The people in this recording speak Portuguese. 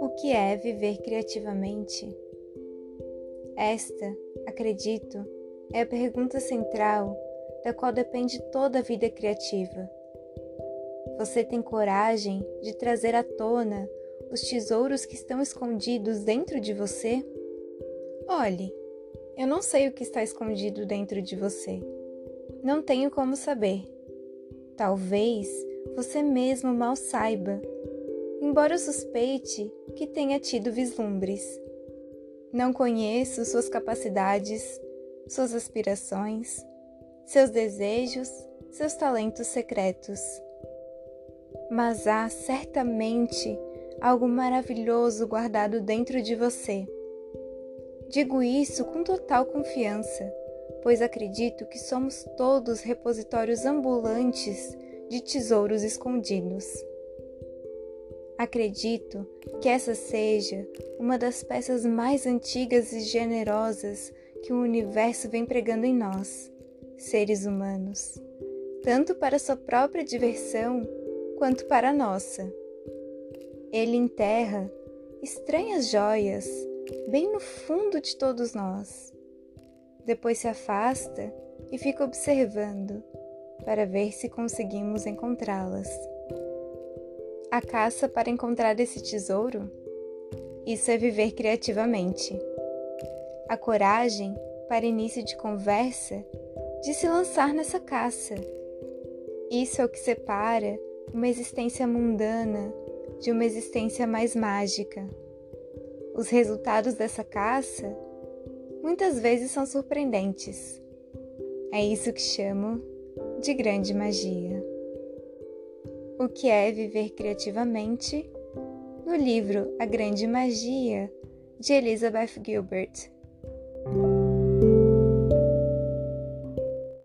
O que é viver criativamente? Esta, acredito, é a pergunta central da qual depende toda a vida criativa. Você tem coragem de trazer à tona os tesouros que estão escondidos dentro de você? Olhe, eu não sei o que está escondido dentro de você. Não tenho como saber. Talvez você mesmo mal saiba, embora eu suspeite que tenha tido vislumbres. Não conheço suas capacidades, suas aspirações, seus desejos, seus talentos secretos. Mas há certamente algo maravilhoso guardado dentro de você. Digo isso com total confiança, pois acredito que somos todos repositórios ambulantes de tesouros escondidos. Acredito que essa seja uma das peças mais antigas e generosas que o universo vem pregando em nós, seres humanos, tanto para sua própria diversão quanto para a nossa. Ele enterra estranhas joias bem no fundo de todos nós. Depois se afasta e fica observando para ver se conseguimos encontrá-las. A caça para encontrar esse tesouro? Isso é viver criativamente. A coragem para início de conversa de se lançar nessa caça. Isso é o que separa uma existência mundana de uma existência mais mágica. Os resultados dessa caça muitas vezes são surpreendentes. É isso que chamo de grande magia. O que é viver criativamente? No livro A Grande Magia, de Elizabeth Gilbert.